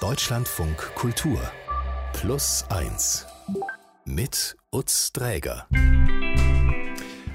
Deutschlandfunk Kultur Plus 1 mit Utz Dräger.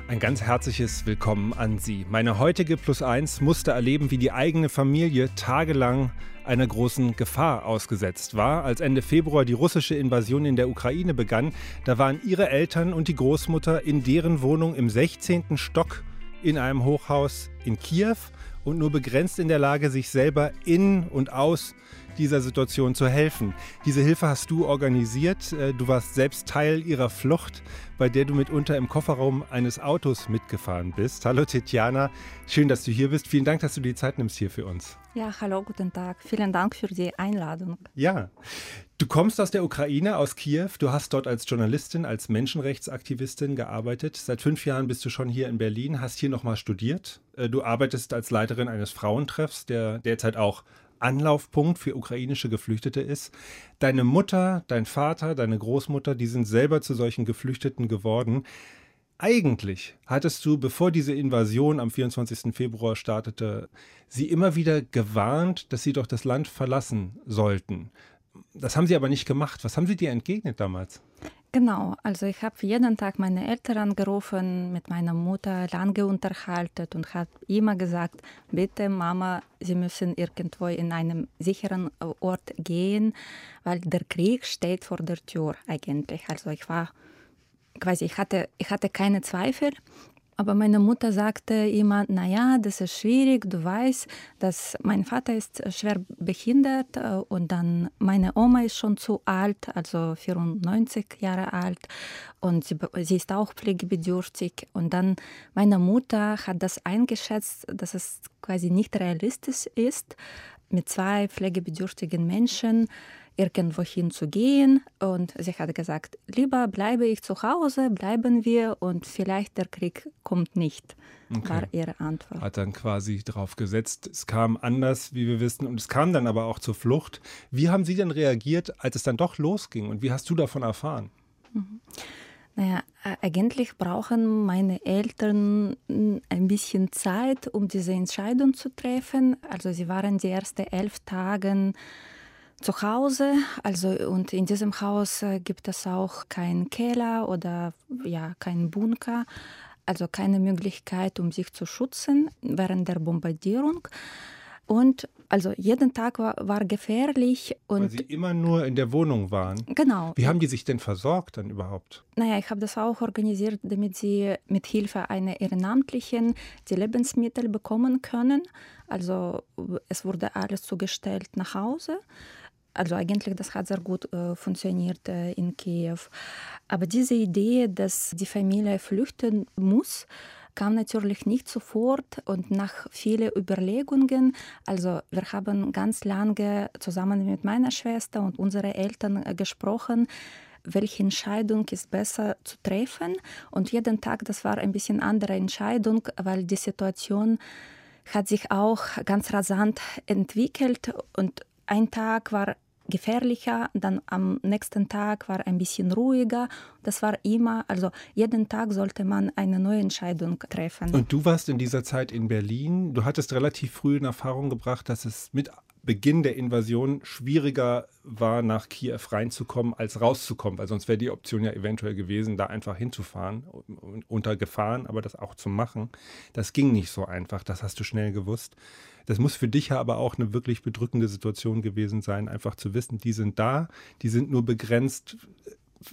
Ein ganz herzliches Willkommen an Sie. Meine heutige Plus 1 musste erleben, wie die eigene Familie tagelang einer großen Gefahr ausgesetzt war. Als Ende Februar die russische Invasion in der Ukraine begann, da waren ihre Eltern und die Großmutter in deren Wohnung im 16. Stock in einem Hochhaus in Kiew und nur begrenzt in der Lage, sich selber in und aus dieser Situation zu helfen. Diese Hilfe hast du organisiert. Äh, du warst selbst Teil ihrer Flucht, bei der du mitunter im Kofferraum eines Autos mitgefahren bist. Hallo Tetjana, schön, dass du hier bist. Vielen Dank, dass du die Zeit nimmst hier für uns. Ja, hallo, guten Tag. Vielen Dank für die Einladung. Ja, du kommst aus der Ukraine, aus Kiew. Du hast dort als Journalistin, als Menschenrechtsaktivistin gearbeitet. Seit fünf Jahren bist du schon hier in Berlin, hast hier nochmal studiert. Äh, du arbeitest als Leiterin eines Frauentreffs, der derzeit auch Anlaufpunkt für ukrainische Geflüchtete ist. Deine Mutter, dein Vater, deine Großmutter, die sind selber zu solchen Geflüchteten geworden. Eigentlich hattest du, bevor diese Invasion am 24. Februar startete, sie immer wieder gewarnt, dass sie doch das Land verlassen sollten. Das haben sie aber nicht gemacht. Was haben sie dir entgegnet damals? Genau, also ich habe jeden Tag meine Eltern angerufen, mit meiner Mutter lange unterhalten und habe immer gesagt, bitte Mama, Sie müssen irgendwo in einem sicheren Ort gehen, weil der Krieg steht vor der Tür eigentlich. Also ich war quasi, ich hatte, ich hatte keine Zweifel, aber meine Mutter sagte immer, naja, das ist schwierig, du weißt, dass mein Vater ist schwer behindert äh, und dann meine Oma ist schon zu alt, also 94 Jahre alt und sie, sie ist auch pflegebedürftig. Und dann meine Mutter hat das eingeschätzt, dass es quasi nicht realistisch ist, mit zwei pflegebedürftigen Menschen irgendwohin zu gehen. Und sie hat gesagt, lieber bleibe ich zu Hause, bleiben wir und vielleicht der Krieg kommt nicht, okay. war ihre Antwort. Hat dann quasi drauf gesetzt. Es kam anders, wie wir wissen, und es kam dann aber auch zur Flucht. Wie haben Sie denn reagiert, als es dann doch losging und wie hast du davon erfahren? Mhm. Naja, eigentlich brauchen meine Eltern ein bisschen Zeit, um diese Entscheidung zu treffen. Also sie waren die ersten elf Tage zu Hause. Also und in diesem Haus äh, gibt es auch keinen Keller oder ja keinen Bunker, also keine Möglichkeit, um sich zu schützen während der Bombardierung. Und also jeden Tag war, war gefährlich. Und Weil sie immer nur in der Wohnung waren. Genau. Wie haben die sich denn versorgt dann überhaupt? Naja, ich habe das auch organisiert, damit sie mit Hilfe einer Ehrenamtlichen die Lebensmittel bekommen können. Also es wurde alles zugestellt nach Hause. Also eigentlich, das hat sehr gut äh, funktioniert äh, in Kiew. Aber diese Idee, dass die Familie flüchten muss, kam natürlich nicht sofort und nach vielen Überlegungen. Also wir haben ganz lange zusammen mit meiner Schwester und unseren Eltern äh, gesprochen, welche Entscheidung ist besser zu treffen. Und jeden Tag, das war ein bisschen andere Entscheidung, weil die Situation hat sich auch ganz rasant entwickelt und ein Tag war gefährlicher, dann am nächsten Tag war ein bisschen ruhiger. Das war immer, also jeden Tag sollte man eine neue Entscheidung treffen. Und du warst in dieser Zeit in Berlin. Du hattest relativ früh in Erfahrung gebracht, dass es mit Beginn der Invasion schwieriger war, nach Kiew reinzukommen, als rauszukommen, weil sonst wäre die Option ja eventuell gewesen, da einfach hinzufahren, unter Gefahren, aber das auch zu machen. Das ging nicht so einfach, das hast du schnell gewusst. Das muss für dich ja aber auch eine wirklich bedrückende Situation gewesen sein, einfach zu wissen, die sind da, die sind nur begrenzt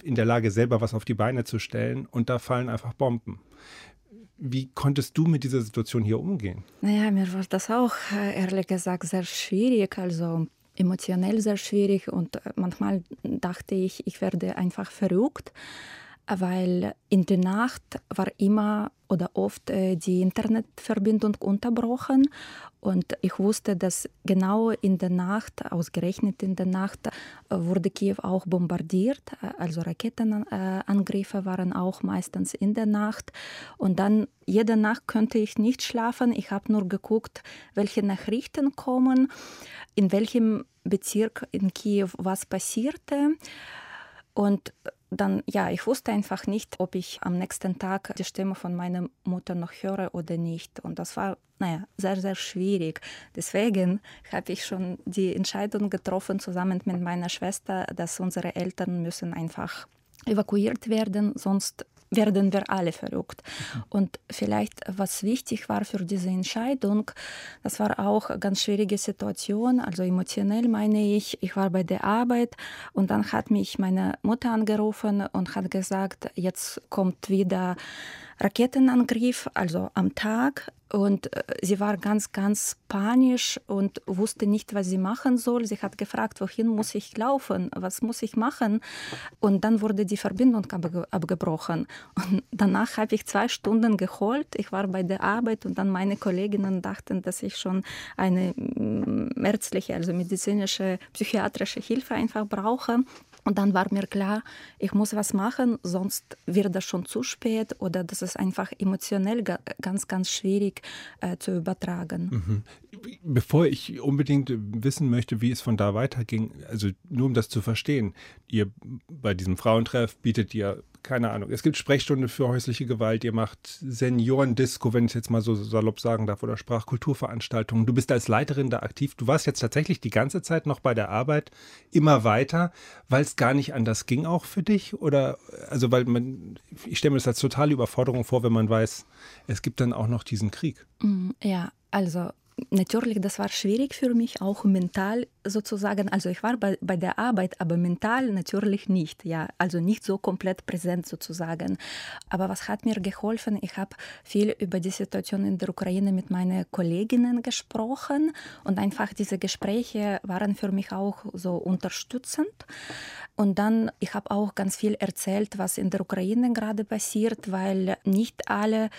in der Lage, selber was auf die Beine zu stellen und da fallen einfach Bomben. Wie konntest du mit dieser Situation hier umgehen? Naja, mir war das auch äh, ehrlich gesagt sehr schwierig, also emotionell sehr schwierig und äh, manchmal dachte ich, ich werde einfach verrückt weil in der Nacht war immer oder oft äh, die Internetverbindung unterbrochen und ich wusste, dass genau in der Nacht, ausgerechnet in der Nacht, äh, wurde Kiew auch bombardiert. Also Raketenangriffe waren auch meistens in der Nacht. Und dann jede Nacht konnte ich nicht schlafen. Ich habe nur geguckt, welche Nachrichten kommen, in welchem Bezirk in Kiew was passierte. Und dann, ja, ich wusste einfach nicht, ob ich am nächsten Tag die Stimme von meiner Mutter noch höre oder nicht. Und das war, naja, sehr, sehr schwierig. Deswegen habe ich schon die Entscheidung getroffen, zusammen mit meiner Schwester, dass unsere Eltern müssen einfach evakuiert werden, sonst werden wir alle verrückt. Mhm. Und vielleicht, was wichtig war für diese Entscheidung, das war auch eine ganz schwierige Situation. Also emotionell meine ich, ich war bei der Arbeit und dann hat mich meine Mutter angerufen und hat gesagt, jetzt kommt wieder Raketenangriff, also am Tag. Und äh, sie war ganz, ganz panisch und wusste nicht, was sie machen soll. Sie hat gefragt, wohin muss ich laufen, was muss ich machen. Und dann wurde die Verbindung abgebrochen. Und danach habe ich zwei Stunden geholt. Ich war bei der Arbeit und dann meine Kolleginnen dachten, dass ich schon eine mm, ärztliche, also medizinische, psychiatrische Hilfe einfach brauche. Und dann war mir klar, ich muss was machen, sonst wird das schon zu spät oder das ist einfach emotionell ganz, ganz schwierig äh, zu übertragen. Mhm. Bevor ich unbedingt wissen möchte, wie es von da weiterging, also nur um das zu verstehen, ihr bei diesem Frauentreff bietet ihr keine Ahnung, es gibt Sprechstunde für häusliche Gewalt, ihr macht Seniorendisco, wenn ich es jetzt mal so salopp sagen darf, oder Sprachkulturveranstaltungen. Du bist als Leiterin da aktiv. Du warst jetzt tatsächlich die ganze Zeit noch bei der Arbeit immer weiter, weil es gar nicht anders ging auch für dich? Oder, also, weil man, ich stelle mir das als totale Überforderung vor, wenn man weiß, es gibt dann auch noch diesen Krieg. Mm, ja, also natürlich, das war schwierig für mich, auch mental sozusagen. Also ich war bei, bei der Arbeit, aber mental natürlich nicht. Ja, also nicht so komplett präsent sozusagen. Aber was hat mir geholfen? Ich habe viel über die Situation in der Ukraine mit meinen Kolleginnen gesprochen und einfach diese Gespräche waren für mich auch so unterstützend. Und dann, ich habe auch ganz viel erzählt, was in der Ukraine gerade passiert, weil nicht alle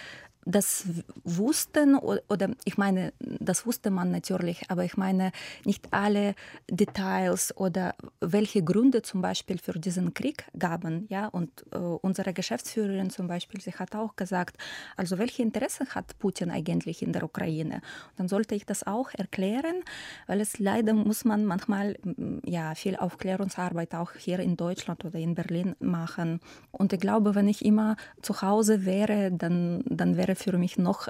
das wussten, oder ich meine, das wusste man natürlich, aber ich meine nicht alle Details oder welche Gründe zum Beispiel für diesen Krieg gaben. Ja? Und äh, unsere Geschäftsführerin zum Beispiel, sie hat auch gesagt, also welche Interessen hat Putin eigentlich in der Ukraine? Dann sollte ich das auch erklären, weil es leider muss man manchmal ja, viel Aufklärungsarbeit auch hier in Deutschland oder in Berlin machen. Und ich glaube, wenn ich immer zu Hause wäre, dann, dann wäre für mich noch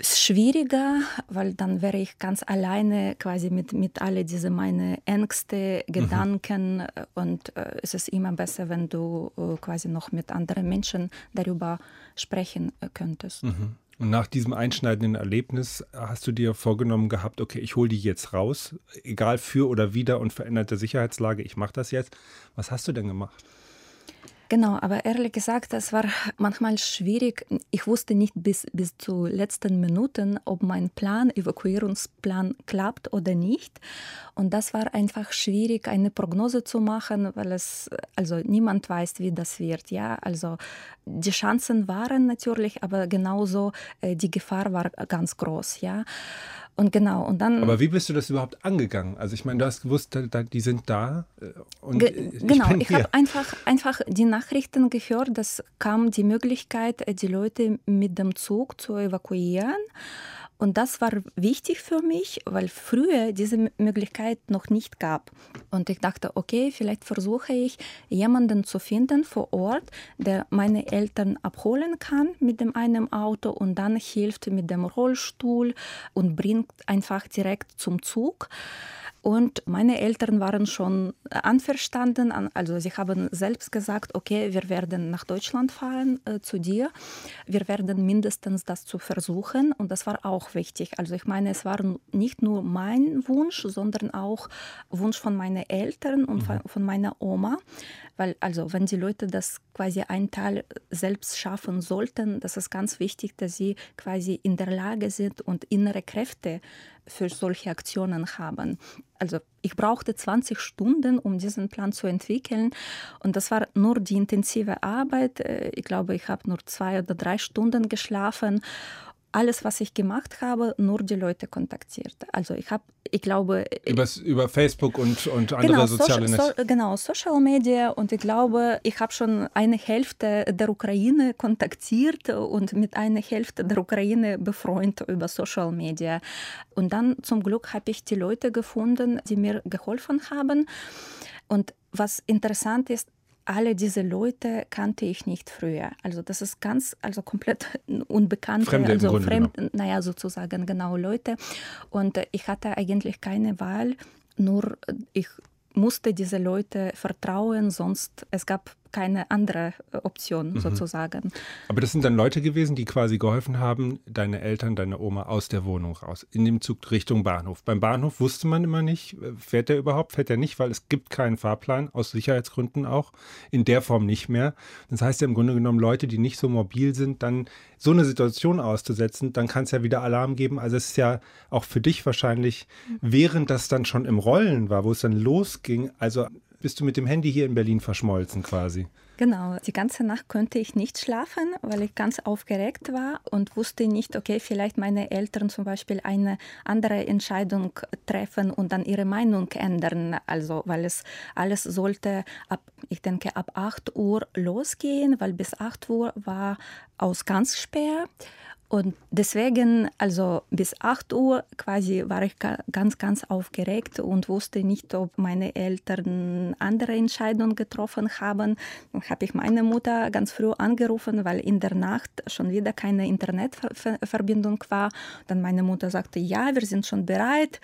schwieriger, weil dann wäre ich ganz alleine quasi mit, mit alle diese meine Ängste, mhm. Gedanken mhm. und äh, es ist immer besser, wenn du äh, quasi noch mit anderen Menschen darüber sprechen äh, könntest. Mhm. Und nach diesem einschneidenden Erlebnis hast du dir vorgenommen gehabt, okay, ich hole die jetzt raus, egal für oder wider und veränderte Sicherheitslage, ich mache das jetzt. Was hast du denn gemacht? Genau, aber ehrlich gesagt, das war manchmal schwierig. Ich wusste nicht bis, bis zu letzten Minuten, ob mein Plan, Evakuierungsplan klappt oder nicht. Und das war einfach schwierig, eine Prognose zu machen, weil es, also niemand weiß, wie das wird. Ja, also die Chancen waren natürlich, aber genauso äh, die Gefahr war ganz groß. Ja. Und genau, und dann. Aber wie bist du das überhaupt angegangen? Also ich meine, du hast gewusst, die sind da. Äh, und Ge genau, ich, ich habe einfach, einfach die Nachrichten gehört, dass kam die Möglichkeit, die Leute mit dem Zug zu evakuieren. Und das war wichtig für mich, weil früher diese Möglichkeit noch nicht gab. Und ich dachte, okay, vielleicht versuche ich jemanden zu finden vor Ort, der meine Eltern abholen kann mit dem einen Auto und dann hilft mit dem Rollstuhl und bringt einfach direkt zum Zug. Und meine Eltern waren schon anverstanden, also sie haben selbst gesagt, okay, wir werden nach Deutschland fahren äh, zu dir. Wir werden mindestens das zu versuchen und das war auch wichtig. Also ich meine, es war nicht nur mein Wunsch, sondern auch Wunsch von meinen Eltern und mhm. von meiner Oma, weil also wenn die Leute das quasi einen Teil selbst schaffen sollten, das ist ganz wichtig, dass sie quasi in der Lage sind und innere Kräfte für solche Aktionen haben. Also ich brauchte 20 Stunden, um diesen Plan zu entwickeln. Und das war nur die intensive Arbeit. Äh, ich glaube, ich habe nur zwei oder drei Stunden geschlafen alles, was ich gemacht habe, nur die Leute kontaktiert. Also ich habe, ich glaube... Über, über Facebook und, und andere genau, soziale Netze. So, genau, Social Media. Und ich glaube, ich habe schon eine Hälfte der Ukraine kontaktiert und mit einer Hälfte der Ukraine befreundet über Social Media. Und dann zum Glück habe ich die Leute gefunden, die mir geholfen haben. Und was interessant ist, alle diese Leute kannte ich nicht früher. Also das ist ganz, also komplett unbekannte, Fremde also fremd, naja, sozusagen genau Leute. Und ich hatte eigentlich keine Wahl, nur ich musste diese Leute vertrauen, sonst es gab keine andere äh, Option mhm. sozusagen. Aber das sind dann Leute gewesen, die quasi geholfen haben, deine Eltern, deine Oma aus der Wohnung raus, in dem Zug Richtung Bahnhof. Beim Bahnhof wusste man immer nicht, äh, fährt der überhaupt, fährt der nicht, weil es gibt keinen Fahrplan, aus Sicherheitsgründen auch, in der Form nicht mehr. Das heißt ja im Grunde genommen, Leute, die nicht so mobil sind, dann so eine Situation auszusetzen, dann kann es ja wieder Alarm geben. Also es ist ja auch für dich wahrscheinlich, während das dann schon im Rollen war, wo es dann losging, also bist du mit dem Handy hier in Berlin verschmolzen quasi. Genau, die ganze Nacht konnte ich nicht schlafen, weil ich ganz aufgeregt war und wusste nicht, okay, vielleicht meine Eltern zum Beispiel eine andere Entscheidung treffen und dann ihre Meinung ändern. Also, weil es alles sollte ab, ich denke, ab 8 Uhr losgehen, weil bis 8 Uhr war Ausgangssperr. Und deswegen, also bis 8 Uhr quasi war ich ganz, ganz aufgeregt und wusste nicht, ob meine Eltern andere Entscheidungen getroffen haben. Dann habe ich meine Mutter ganz früh angerufen, weil in der Nacht schon wieder keine Internetverbindung war. Dann meine Mutter sagte, ja, wir sind schon bereit.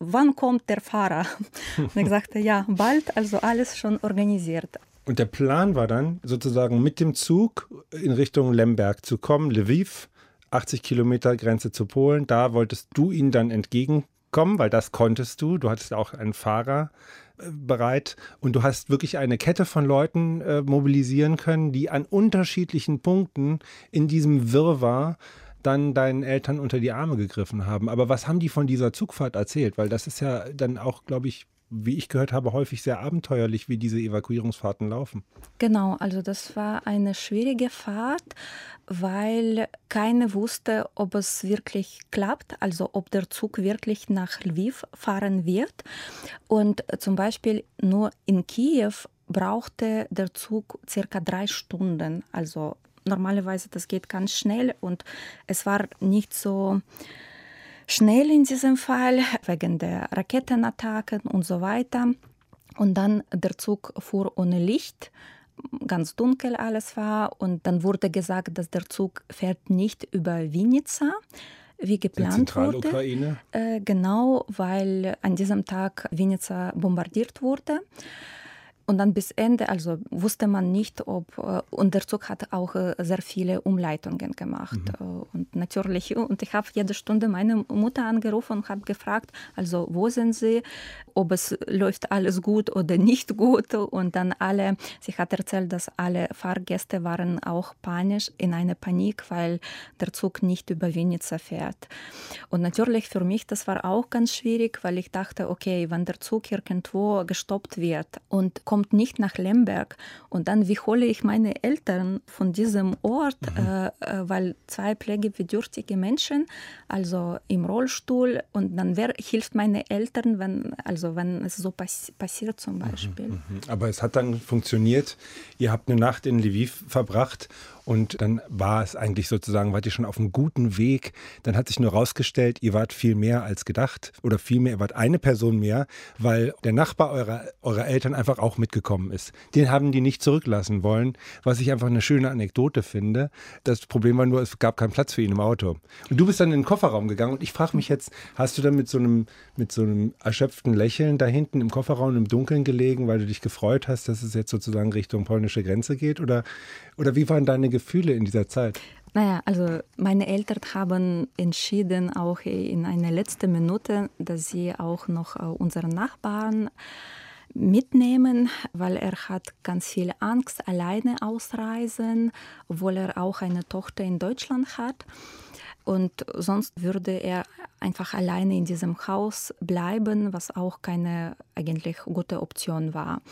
Wann kommt der Fahrer? Und ich sagte, ja, bald, also alles schon organisiert. Und der Plan war dann sozusagen mit dem Zug in Richtung Lemberg zu kommen, Lviv 80 Kilometer Grenze zu Polen. Da wolltest du ihnen dann entgegenkommen, weil das konntest du. Du hattest auch einen Fahrer äh, bereit und du hast wirklich eine Kette von Leuten äh, mobilisieren können, die an unterschiedlichen Punkten in diesem Wirrwarr dann deinen Eltern unter die Arme gegriffen haben. Aber was haben die von dieser Zugfahrt erzählt? Weil das ist ja dann auch, glaube ich, wie ich gehört habe, häufig sehr abenteuerlich, wie diese Evakuierungsfahrten laufen. Genau, also das war eine schwierige Fahrt, weil keiner wusste, ob es wirklich klappt, also ob der Zug wirklich nach Lviv fahren wird. Und zum Beispiel nur in Kiew brauchte der Zug circa drei Stunden. Also normalerweise das geht ganz schnell und es war nicht so schnell in diesem Fall, wegen der Raketenattacken und so weiter. Und dann der Zug fuhr ohne Licht, ganz dunkel alles war. Und dann wurde gesagt, dass der Zug fährt nicht über Vinica, wie geplant wurde. Äh, genau, weil an diesem Tag Vinica bombardiert wurde. Und dann bis Ende, also wusste man nicht, ob, äh, und der Zug hat auch äh, sehr viele Umleitungen gemacht. Mhm. Äh, und natürlich, und ich habe jede Stunde meine Mutter angerufen und habe gefragt, also wo sind sie, ob es läuft alles gut oder nicht gut. Und dann alle, sie hat erzählt, dass alle Fahrgäste waren auch panisch, in einer Panik, weil der Zug nicht über Vinica fährt. Und natürlich für mich, das war auch ganz schwierig, weil ich dachte, okay, wenn der Zug irgendwo gestoppt wird und kommt kommt nicht nach Lemberg. Und dann, wie hole ich meine Eltern von diesem Ort, mhm. äh, äh weil zwei pflegebedürftige Menschen, also im Rollstuhl, und dann wer hilft meine Eltern, wenn, also wenn es so pass passiert zum mhm, Beispiel. Mhm. Aber es hat dann funktioniert. Ihr habt eine Nacht in Lviv verbracht und dann war es eigentlich sozusagen, wart ihr schon auf einem guten Weg. Dann hat sich nur herausgestellt, ihr wart viel mehr als gedacht oder vielmehr, ihr wart eine Person mehr, weil der Nachbar eurer, eurer Eltern einfach auch mitgekommen ist. Den haben die nicht zurücklassen wollen, was ich einfach eine schöne Anekdote finde. Das Problem war nur, es gab keinen Platz für ihn im Auto. Und du bist dann in den Kofferraum gegangen und ich frage mich jetzt, hast du dann mit so einem, mit so einem erschöpften Lächeln da hinten im Kofferraum im Dunkeln gelegen, weil du dich gefreut hast, dass es jetzt sozusagen Richtung polnische Grenze geht? Oder, oder wie waren deine Gefühle in dieser Zeit? Naja, also meine Eltern haben entschieden, auch in einer letzten Minute, dass sie auch noch äh, unseren Nachbarn mitnehmen, weil er hat ganz viel Angst, alleine ausreisen, obwohl er auch eine Tochter in Deutschland hat. Und sonst würde er einfach alleine in diesem Haus bleiben, was auch keine eigentlich gute Option war.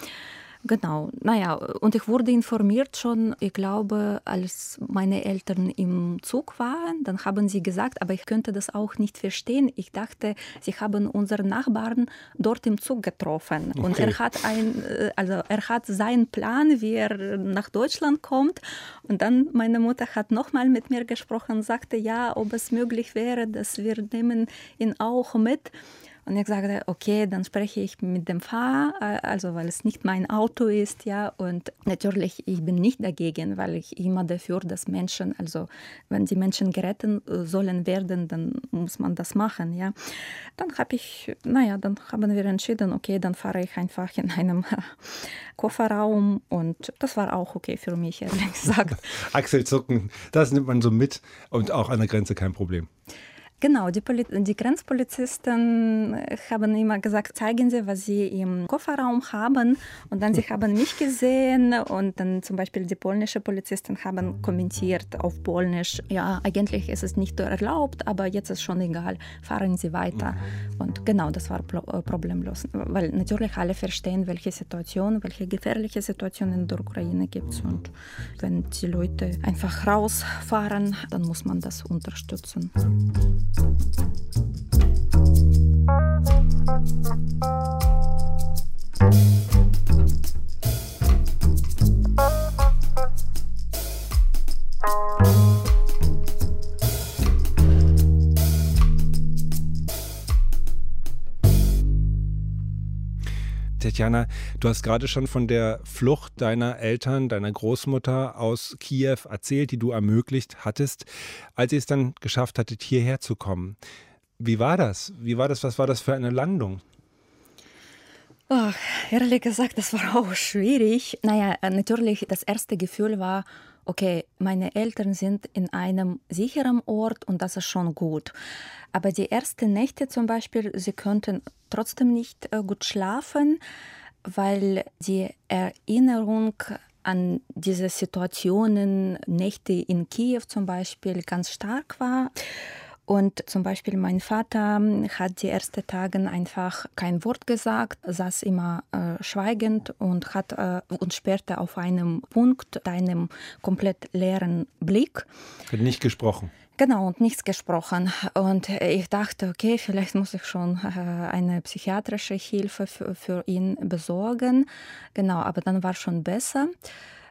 Genau, naja, und ich wurde informiert schon, ich glaube, als meine Eltern im Zug waren, dann haben sie gesagt, aber ich könnte das auch nicht verstehen. Ich dachte, sie haben unseren Nachbarn dort im Zug getroffen. Okay. Und er hat ein, äh, also er hat seinen Plan, wie er nach Deutschland kommt. Und dann meine Mutter hat nochmal mit mir gesprochen, sagte, ja, ob es möglich wäre, dass wir nehmen ihn auch mit. Und ich sagte, okay, dann spreche ich mit dem Fahrer, äh, also weil es nicht mein Auto ist, ja. Und natürlich, ich bin nicht dagegen, weil ich immer dafür, dass Menschen, also wenn die Menschen gerettet sollen werden, dann muss man das machen, ja. Dann habe ich, naja, dann haben wir entschieden, okay, dann fahre ich einfach in einem Kofferraum und das war auch okay für mich, ehrlich gesagt. Achselzucken, das nimmt man so mit und auch an der Grenze kein Problem. Genau, die, Poli die Grenzpolizisten haben immer gesagt, zeigen Sie, was Sie im Kofferraum haben. Und dann sie haben mich gesehen und dann zum Beispiel die polnische Polizisten haben kommentiert auf Polnisch, ja, eigentlich ist es nicht erlaubt, aber jetzt ist schon egal, fahren Sie weiter. Und genau, das war äh, problemlos, weil natürlich alle verstehen, welche Situation, welche gefährliche Situation in der Ukraine gibt es. Und wenn die Leute einfach rausfahren, dann muss man das unterstützen. you Tatjana, du hast gerade schon von der Flucht deiner Eltern, deiner Großmutter aus Kiew erzählt, die du ermöglicht hattest, als ihr es dann geschafft hattet, hierher zu kommen. Wie war das? Wie war das? Was war das für eine Landung? Oh, ehrlich gesagt, das war auch schwierig. Naja, äh, natürlich, das erste Gefühl war, okay, meine Eltern sind in einem sicheren Ort und das ist schon gut. Aber die ersten Nächte zum Beispiel, sie könnten trotzdem nicht äh, gut schlafen, weil die Erinnerung an diese Situationen, Nächte in Kiew zum Beispiel, ganz stark war. Und zum Beispiel mein Vater hat die ersten Tage einfach kein Wort gesagt, saß immer äh, schweigend und hat äh, uns sperrte auf einem Punkt, einem komplett leeren Blick. Hat nicht gesprochen. Genau, und nichts gesprochen. Und ich dachte, okay, vielleicht muss ich schon äh, eine psychiatrische Hilfe für, für ihn besorgen. Genau, aber dann war schon besser.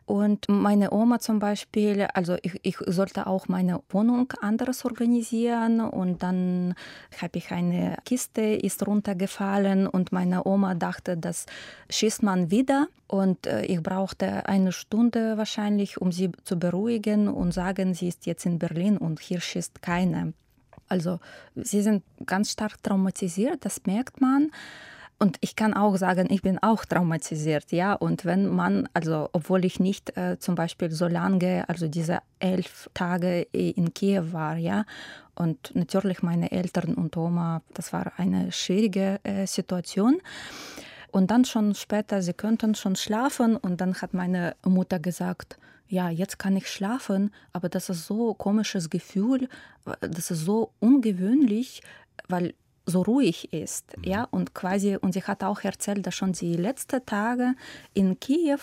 Und meine Oma zum Beispiel, also ich, ich sollte auch meine Wohnung anderes organisieren und dann habe ich eine Kiste ist runtergefallen und meine Oma dachte, das schießt man wieder und äh, ich brauchte eine Stunde wahrscheinlich, um sie zu beruhigen und sagen, sie ist jetzt in Berlin und hier schießt keiner. Also sie sind ganz stark traumatisiert, das merkt man. Und ich kann auch sagen, ich bin auch traumatisiert, ja. Und wenn man, also obwohl ich nicht äh, zum Beispiel so lange, also diese elf Tage in Kiew war, ja, und natürlich meine Eltern und Oma, das war eine schwierige äh, Situation. Und dann schon später, sie könnten schon schlafen und dann hat meine Mutter gesagt, ja, jetzt kann ich schlafen, aber das ist so ein komisches Gefühl, das ist so ungewöhnlich, weil so ruhig ist. Mhm. Ja? Und quasi, und sie hat auch erzählt, dass schon die letzten Tage in Kiew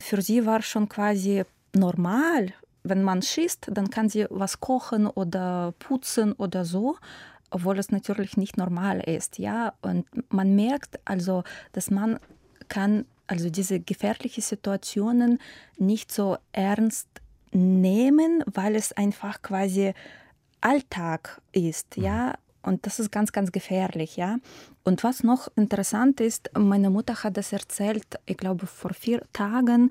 für sie war schon quasi normal, wenn man schießt, dann kann sie was kochen oder putzen oder so, obwohl es natürlich nicht normal ist, ja. Und man merkt also, dass man kann also diese gefährlichen Situationen nicht so ernst nehmen, weil es einfach quasi Alltag ist, ja. Und das ist ganz, ganz gefährlich, ja. Und was noch interessant ist, meine Mutter hat das erzählt, ich glaube vor vier Tagen,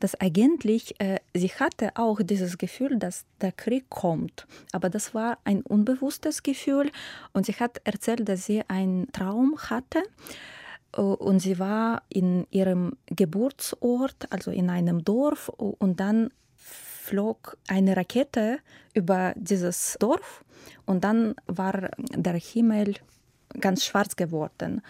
dass eigentlich äh, sie hatte auch dieses Gefühl, dass der Krieg kommt. Aber das war ein unbewusstes Gefühl. Und sie hat erzählt, dass sie einen Traum hatte. Äh, und sie war in ihrem Geburtsort, also in einem Dorf, und dann flog eine Rakete über dieses Dorf und dann war der Himmel ganz schwarz geworden.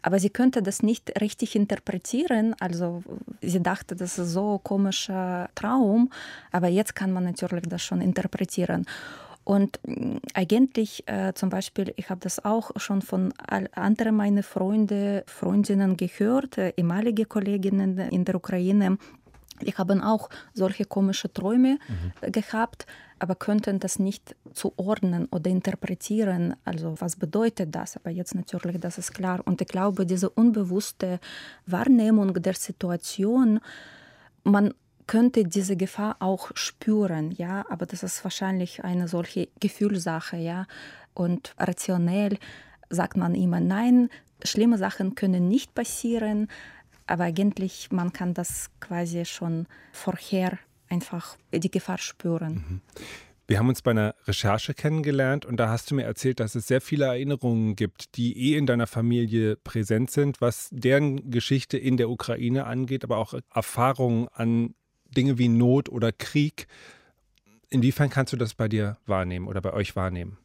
Aber sie könnte das nicht richtig interpretieren. Also sie dachte, das ist so ein komischer Traum. Aber jetzt kann man natürlich das schon interpretieren. Und mm, eigentlich äh, zum Beispiel, ich habe das auch schon von anderen meiner Freunde, Freundinnen gehört, äh, ehemalige Kolleginnen in der Ukraine, die haben auch solche komische Träume mhm. gehabt, aber könnten das nicht zuordnen oder interpretieren. Also was bedeutet das? Aber jetzt natürlich, das ist klar. Und ich glaube, diese unbewusste Wahrnehmung der Situation, man könnte diese Gefahr auch spüren, ja, aber das ist wahrscheinlich eine solche Gefühlssache, ja, und rationell sagt man immer, nein, schlimme Sachen können nicht passieren, aber eigentlich man kann das quasi schon vorher einfach die Gefahr spüren. Mhm. Wir haben uns bei einer Recherche kennengelernt und da hast du mir erzählt, dass es sehr viele Erinnerungen gibt, die eh in deiner Familie präsent sind, was deren Geschichte in der Ukraine angeht, aber auch Erfahrungen an Dinge wie Not oder Krieg. Inwiefern kannst du das bei dir wahrnehmen oder bei euch wahrnehmen?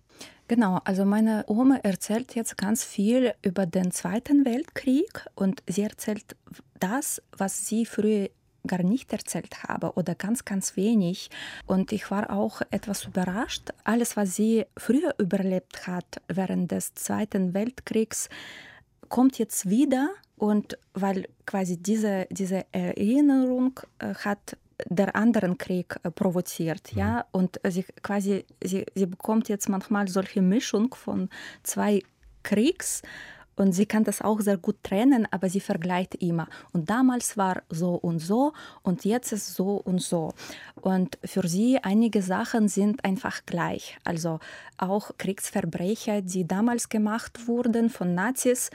Genau, also meine Oma erzählt jetzt ganz viel über den Zweiten Weltkrieg und sie erzählt das, was sie früher gar nicht erzählt habe oder ganz, ganz wenig. Und ich war auch etwas überrascht. Alles, was sie früher überlebt hat während des Zweiten Weltkriegs, kommt jetzt wieder. Und weil quasi diese, diese Erinnerung äh, hat der anderen Krieg äh, provoziert, mhm. ja, und sie quasi, sie, sie bekommt jetzt manchmal solche Mischung von zwei Kriegs, und sie kann das auch sehr gut trennen, aber sie vergleicht immer. Und damals war so und so und jetzt ist so und so. Und für sie einige Sachen sind einfach gleich. Also auch Kriegsverbrecher, die damals gemacht wurden von Nazis,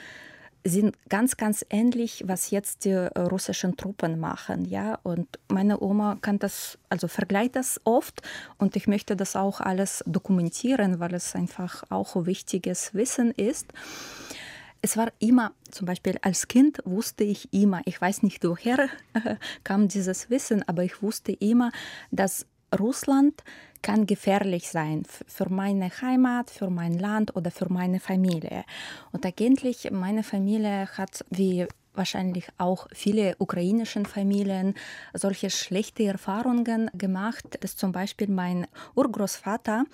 sind ganz, ganz ähnlich, was jetzt die russischen Truppen machen, ja. Und meine Oma kann das, also vergleicht das oft und ich möchte das auch alles dokumentieren, weil es einfach auch wichtiges Wissen ist es war immer, zum Beispiel als Kind wusste ich immer, ich weiß nicht woher kam dieses Wissen, aber ich wusste immer, dass Russland kann gefährlich sein für meine Heimat, für mein Land oder für meine Familie. Und eigentlich meine Familie hat, wie wahrscheinlich auch viele ukrainischen Familien solche schlechte Erfahrungen gemacht, dass zum Beispiel mein Urgroßvater,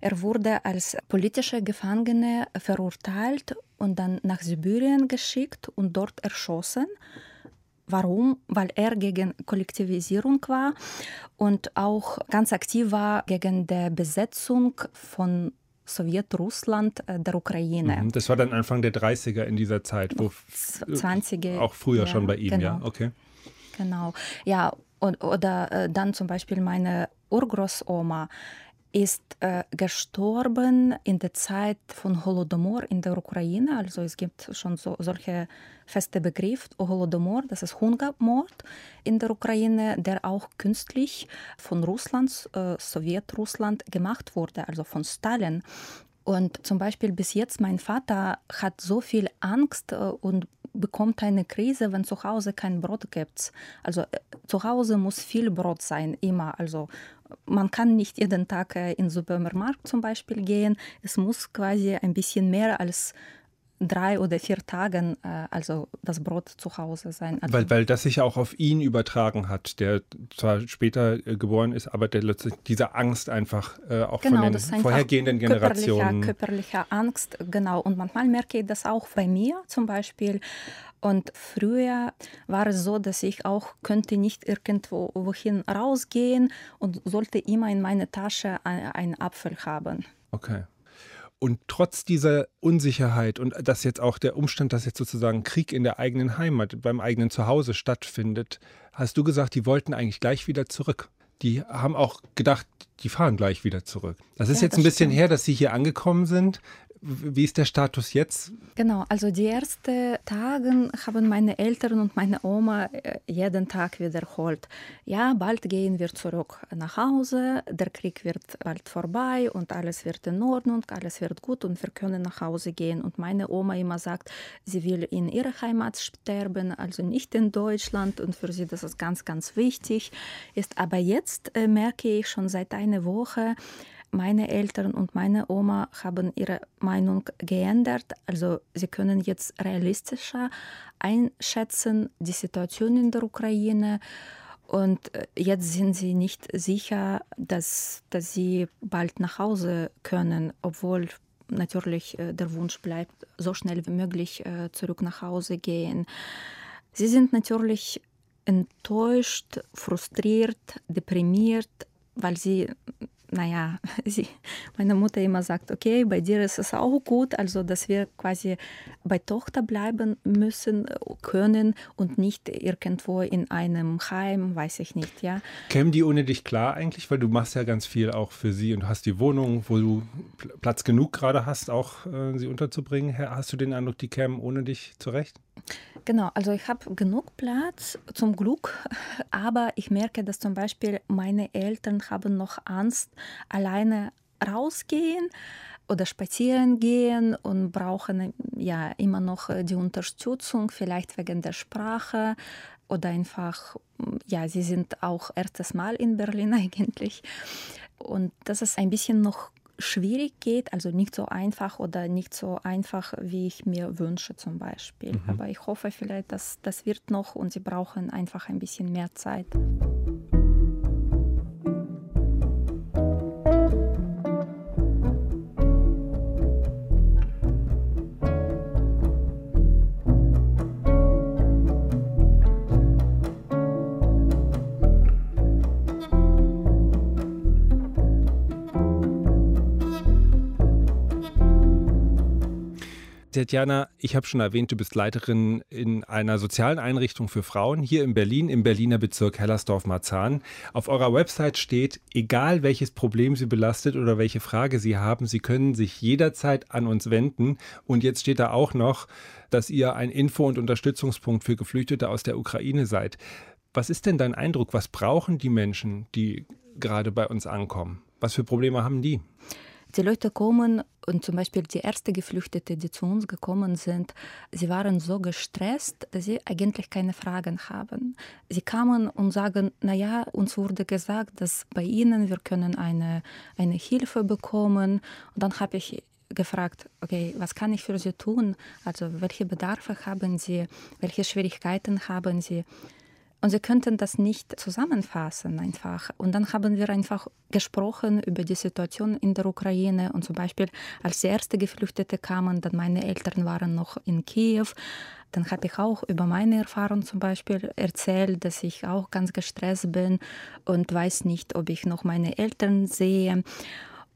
er wurde als politischer Gefangene verurteilt und dann nach Sibirien geschickt und dort erschossen. Warum? Weil er gegen Kollektivisierung war und auch ganz aktiv war gegen die Besetzung von Sowjetrussland äh, der Ukraine. Mhm, das war dann Anfang der 30er in dieser Zeit, wo 20er. Auch früher ja, schon bei ihm, genau. ja, okay. Genau. Ja, und, oder äh, dann zum Beispiel meine Urgroßoma ist äh, gestorben in der Zeit von Holodomor in der Ukraine. Also es gibt schon so, solche feste Begriff, Holodomor, das ist Hungermord in der Ukraine, der auch künstlich von Russland, äh, Sowjetrussland gemacht wurde, also von Stalin. Und zum Beispiel bis jetzt, mein Vater hat so viel Angst äh, und bekommt eine Krise, wenn zu Hause kein Brot gibt. Also äh, zu Hause muss viel Brot sein, immer. Also man kann nicht jeden Tag äh, in den Supermarkt zum Beispiel gehen. Es muss quasi ein bisschen mehr als drei oder vier Tagen äh, also das Brot zu Hause sein. Also weil, weil das sich auch auf ihn übertragen hat, der zwar später äh, geboren ist, aber der letztlich diese Angst einfach äh, auch genau, von den vorhergehenden Generationen. Körperliche Angst, genau. Und manchmal merke ich das auch bei mir zum Beispiel. Und früher war es so, dass ich auch könnte nicht irgendwo wohin rausgehen und sollte immer in meiner Tasche einen Apfel haben. Okay. Und trotz dieser Unsicherheit und dass jetzt auch der Umstand, dass jetzt sozusagen Krieg in der eigenen Heimat, beim eigenen Zuhause stattfindet, hast du gesagt, die wollten eigentlich gleich wieder zurück. Die haben auch gedacht, die fahren gleich wieder zurück. Das ist ja, jetzt ein bisschen stimmt. her, dass sie hier angekommen sind. Wie ist der Status jetzt? Genau, also die ersten Tage haben meine Eltern und meine Oma äh, jeden Tag wiederholt. Ja, bald gehen wir zurück nach Hause, der Krieg wird bald vorbei und alles wird in Ordnung, alles wird gut und wir können nach Hause gehen. Und meine Oma immer sagt, sie will in ihrer Heimat sterben, also nicht in Deutschland und für sie das ist ganz, ganz wichtig ist. Aber jetzt äh, merke ich schon seit einer Woche, meine Eltern und meine Oma haben ihre Meinung geändert. Also sie können jetzt realistischer einschätzen die Situation in der Ukraine. Und äh, jetzt sind sie nicht sicher, dass, dass sie bald nach Hause können, obwohl natürlich äh, der Wunsch bleibt, so schnell wie möglich äh, zurück nach Hause gehen. Sie sind natürlich enttäuscht, frustriert, deprimiert, weil sie naja, sie, meine Mutter immer sagt, okay, bei dir ist es auch gut, also dass wir quasi bei Tochter bleiben müssen, können und nicht irgendwo in einem Heim, weiß ich nicht, ja. Kämen die ohne dich klar eigentlich, weil du machst ja ganz viel auch für sie und hast die Wohnung, wo du Platz genug gerade hast, auch äh, sie unterzubringen. Hast du den Eindruck, die kämen ohne dich zurecht? Genau, also ich habe genug Platz, zum Glück, aber ich merke, dass zum Beispiel meine Eltern haben noch Angst, alleine rausgehen oder spazieren gehen und brauchen ja immer noch die Unterstützung, vielleicht wegen der Sprache oder einfach, ja, sie sind auch erstes Mal in Berlin eigentlich. Und das ist ein bisschen noch schwierig geht, also nicht so einfach oder nicht so einfach, wie ich mir wünsche zum Beispiel. Mhm. Aber ich hoffe vielleicht, dass das wird noch und sie brauchen einfach ein bisschen mehr Zeit. Tatjana, ich habe schon erwähnt, du bist Leiterin in einer sozialen Einrichtung für Frauen hier in Berlin, im Berliner Bezirk Hellersdorf-Marzahn. Auf eurer Website steht, egal welches Problem Sie belastet oder welche Frage Sie haben, Sie können sich jederzeit an uns wenden. Und jetzt steht da auch noch, dass ihr ein Info- und Unterstützungspunkt für Geflüchtete aus der Ukraine seid. Was ist denn dein Eindruck? Was brauchen die Menschen, die gerade bei uns ankommen? Was für Probleme haben die? Die Leute kommen und zum Beispiel die ersten Geflüchtete, die zu uns gekommen sind, sie waren so gestresst, dass sie eigentlich keine Fragen haben. Sie kamen und sagen, naja, uns wurde gesagt, dass bei Ihnen wir können eine, eine Hilfe bekommen. Und dann habe ich gefragt, okay, was kann ich für Sie tun? Also welche Bedarfe haben Sie? Welche Schwierigkeiten haben Sie? Und sie könnten das nicht zusammenfassen einfach. Und dann haben wir einfach gesprochen über die Situation in der Ukraine. Und zum Beispiel, als die ersten Geflüchtete kamen, dann meine Eltern waren noch in Kiew. Dann habe ich auch über meine Erfahrung zum Beispiel erzählt, dass ich auch ganz gestresst bin und weiß nicht, ob ich noch meine Eltern sehe.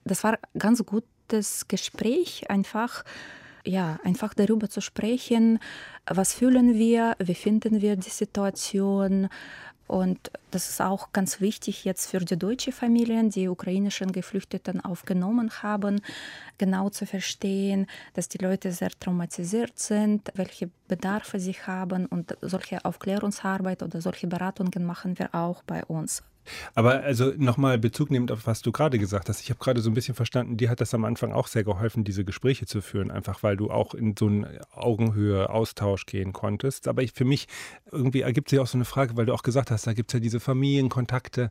Das war ein ganz gutes Gespräch einfach ja, einfach darüber zu sprechen, was fühlen wir, wie finden wir die Situation. Und das ist auch ganz wichtig jetzt für die deutschen Familien, die ukrainischen Geflüchteten aufgenommen haben, genau zu verstehen, dass die Leute sehr traumatisiert sind, welche Bedarfe sie haben. Und solche Aufklärungsarbeit oder solche Beratungen machen wir auch bei uns. Aber also nochmal Bezug nehmend auf was du gerade gesagt hast. Ich habe gerade so ein bisschen verstanden, dir hat das am Anfang auch sehr geholfen, diese Gespräche zu führen, einfach weil du auch in so einen Augenhöhe-Austausch gehen konntest. Aber ich, für mich irgendwie ergibt sich auch so eine Frage, weil du auch gesagt hast, da gibt es ja diese Familienkontakte.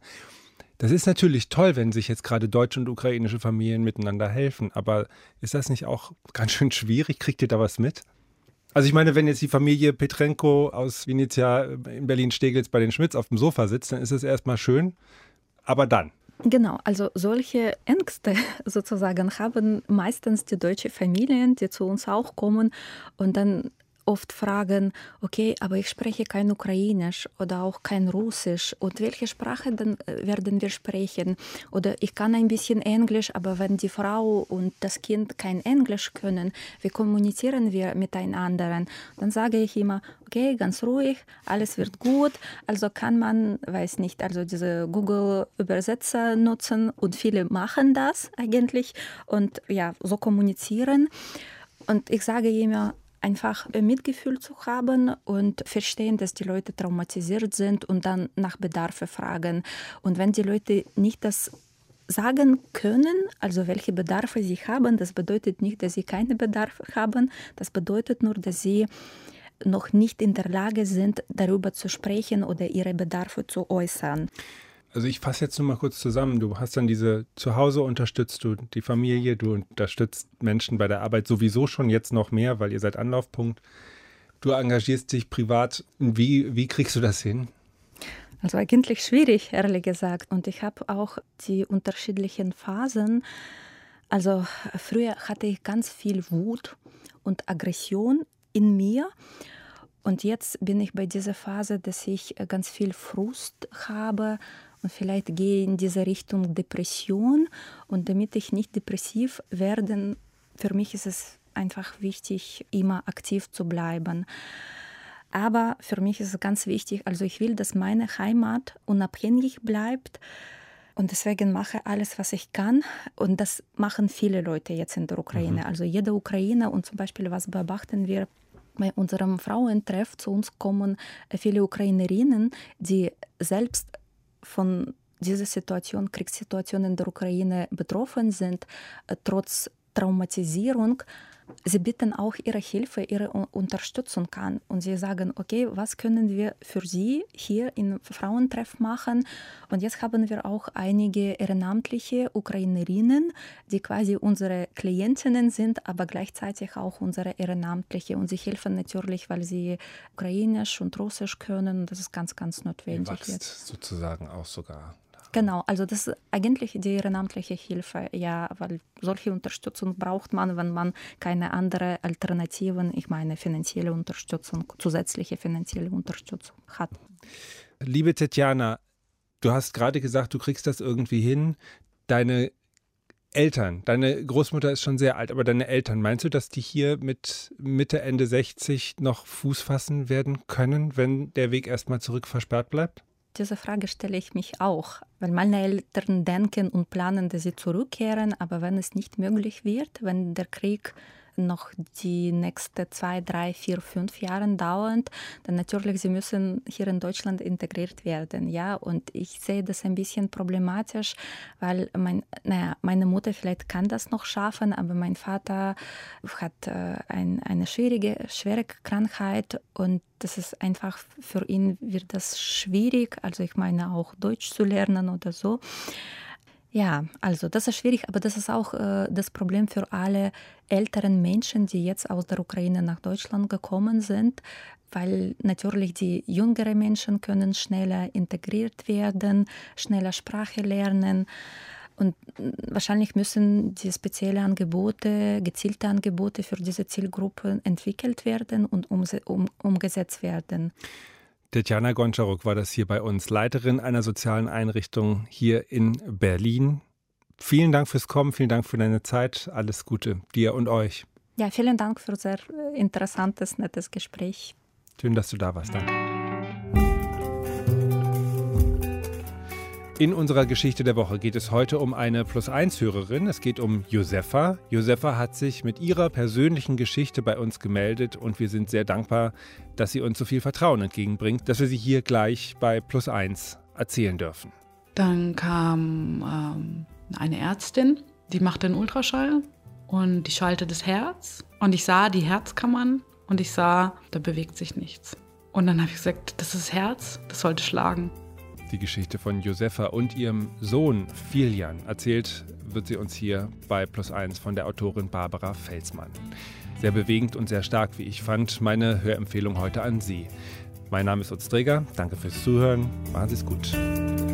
Das ist natürlich toll, wenn sich jetzt gerade deutsche und ukrainische Familien miteinander helfen, aber ist das nicht auch ganz schön schwierig? Kriegt ihr da was mit? Also ich meine, wenn jetzt die Familie Petrenko aus Venezia in Berlin-Steglitz bei den Schmitz auf dem Sofa sitzt, dann ist es erstmal schön. Aber dann. Genau, also solche Ängste sozusagen haben meistens die deutschen Familien, die zu uns auch kommen und dann oft fragen, okay, aber ich spreche kein Ukrainisch oder auch kein Russisch und welche Sprache dann äh, werden wir sprechen? Oder ich kann ein bisschen Englisch, aber wenn die Frau und das Kind kein Englisch können, wie kommunizieren wir miteinander? Dann sage ich immer, okay, ganz ruhig, alles wird gut. Also kann man, weiß nicht, also diese Google-Übersetzer nutzen und viele machen das eigentlich und ja, so kommunizieren. Und ich sage immer, einfach Mitgefühl zu haben und verstehen, dass die Leute traumatisiert sind und dann nach Bedarfe fragen. Und wenn die Leute nicht das sagen können, also welche Bedarfe sie haben, das bedeutet nicht, dass sie keine Bedarfe haben, das bedeutet nur, dass sie noch nicht in der Lage sind, darüber zu sprechen oder ihre Bedarfe zu äußern. Also ich fasse jetzt nur mal kurz zusammen. Du hast dann diese zu Hause unterstützt du die Familie, du unterstützt Menschen bei der Arbeit sowieso schon jetzt noch mehr, weil ihr seid Anlaufpunkt. Du engagierst dich privat. Wie, wie kriegst du das hin? Also eigentlich schwierig, ehrlich gesagt. Und ich habe auch die unterschiedlichen Phasen. Also früher hatte ich ganz viel Wut und Aggression in mir. Und jetzt bin ich bei dieser Phase, dass ich ganz viel Frust habe und vielleicht gehe in diese Richtung Depression. Und damit ich nicht depressiv werde, für mich ist es einfach wichtig, immer aktiv zu bleiben. Aber für mich ist es ganz wichtig, also ich will, dass meine Heimat unabhängig bleibt. Und deswegen mache alles, was ich kann. Und das machen viele Leute jetzt in der Ukraine. Mhm. Also jeder Ukrainer und zum Beispiel, was beobachten wir bei unserem Frauentreff, zu uns kommen viele Ukrainerinnen, die selbst von dieser Situation, Kriegssituation in der Ukraine betroffen sind, trotz Traumatisierung Sie bitten auch ihre Hilfe, ihre Unterstützung an und sie sagen, okay, was können wir für Sie hier im Frauentreff machen? Und jetzt haben wir auch einige ehrenamtliche Ukrainerinnen, die quasi unsere Klientinnen sind, aber gleichzeitig auch unsere Ehrenamtliche. Und sie helfen natürlich, weil sie Ukrainisch und Russisch können. Das ist ganz, ganz notwendig. Jetzt. sozusagen auch sogar Genau, also das ist eigentlich die ehrenamtliche Hilfe, ja, weil solche Unterstützung braucht man, wenn man keine andere Alternativen, ich meine finanzielle Unterstützung, zusätzliche finanzielle Unterstützung hat. Liebe Tetjana, du hast gerade gesagt, du kriegst das irgendwie hin. Deine Eltern, deine Großmutter ist schon sehr alt, aber deine Eltern, meinst du, dass die hier mit Mitte, Ende 60 noch Fuß fassen werden können, wenn der Weg erstmal zurück versperrt bleibt? Diese Frage stelle ich mich auch, weil meine Eltern denken und planen, dass sie zurückkehren, aber wenn es nicht möglich wird, wenn der Krieg noch die nächsten zwei, drei, vier, fünf Jahre dauernd, dann natürlich, sie müssen hier in Deutschland integriert werden. Ja, und ich sehe das ein bisschen problematisch, weil mein, naja, meine Mutter vielleicht kann das noch schaffen, aber mein Vater hat äh, ein, eine schwierige, schwere Krankheit und das ist einfach für ihn wird das schwierig. Also ich meine auch Deutsch zu lernen oder so. Ja, also das ist schwierig, aber das ist auch äh, das Problem für alle älteren Menschen, die jetzt aus der Ukraine nach Deutschland gekommen sind, weil natürlich die jüngeren Menschen können schneller integriert werden, schneller Sprache lernen. Und wahrscheinlich müssen die spezielle Angebote, gezielte Angebote für diese Zielgruppe entwickelt werden und um, um, umgesetzt werden. Tetjana Goncharuk war das hier bei uns, Leiterin einer sozialen Einrichtung hier in Berlin. Vielen Dank fürs Kommen, vielen Dank für deine Zeit. Alles Gute dir und euch. Ja, vielen Dank für sehr interessantes, nettes Gespräch. Schön, dass du da warst. Danke. In unserer Geschichte der Woche geht es heute um eine Plus-1-Hörerin. Es geht um Josefa. Josefa hat sich mit ihrer persönlichen Geschichte bei uns gemeldet und wir sind sehr dankbar, dass sie uns so viel Vertrauen entgegenbringt, dass wir sie hier gleich bei Plus-1 erzählen dürfen. Dann kam ähm, eine Ärztin, die machte einen Ultraschall und die schaltete das Herz und ich sah die Herzkammern und ich sah, da bewegt sich nichts. Und dann habe ich gesagt, das ist das Herz, das sollte schlagen. Die Geschichte von Josefa und ihrem Sohn Filian erzählt wird sie uns hier bei Plus 1 von der Autorin Barbara Felsmann. Sehr bewegend und sehr stark, wie ich fand. Meine Hörempfehlung heute an Sie. Mein Name ist Utz Danke fürs Zuhören. Machen Sie es gut.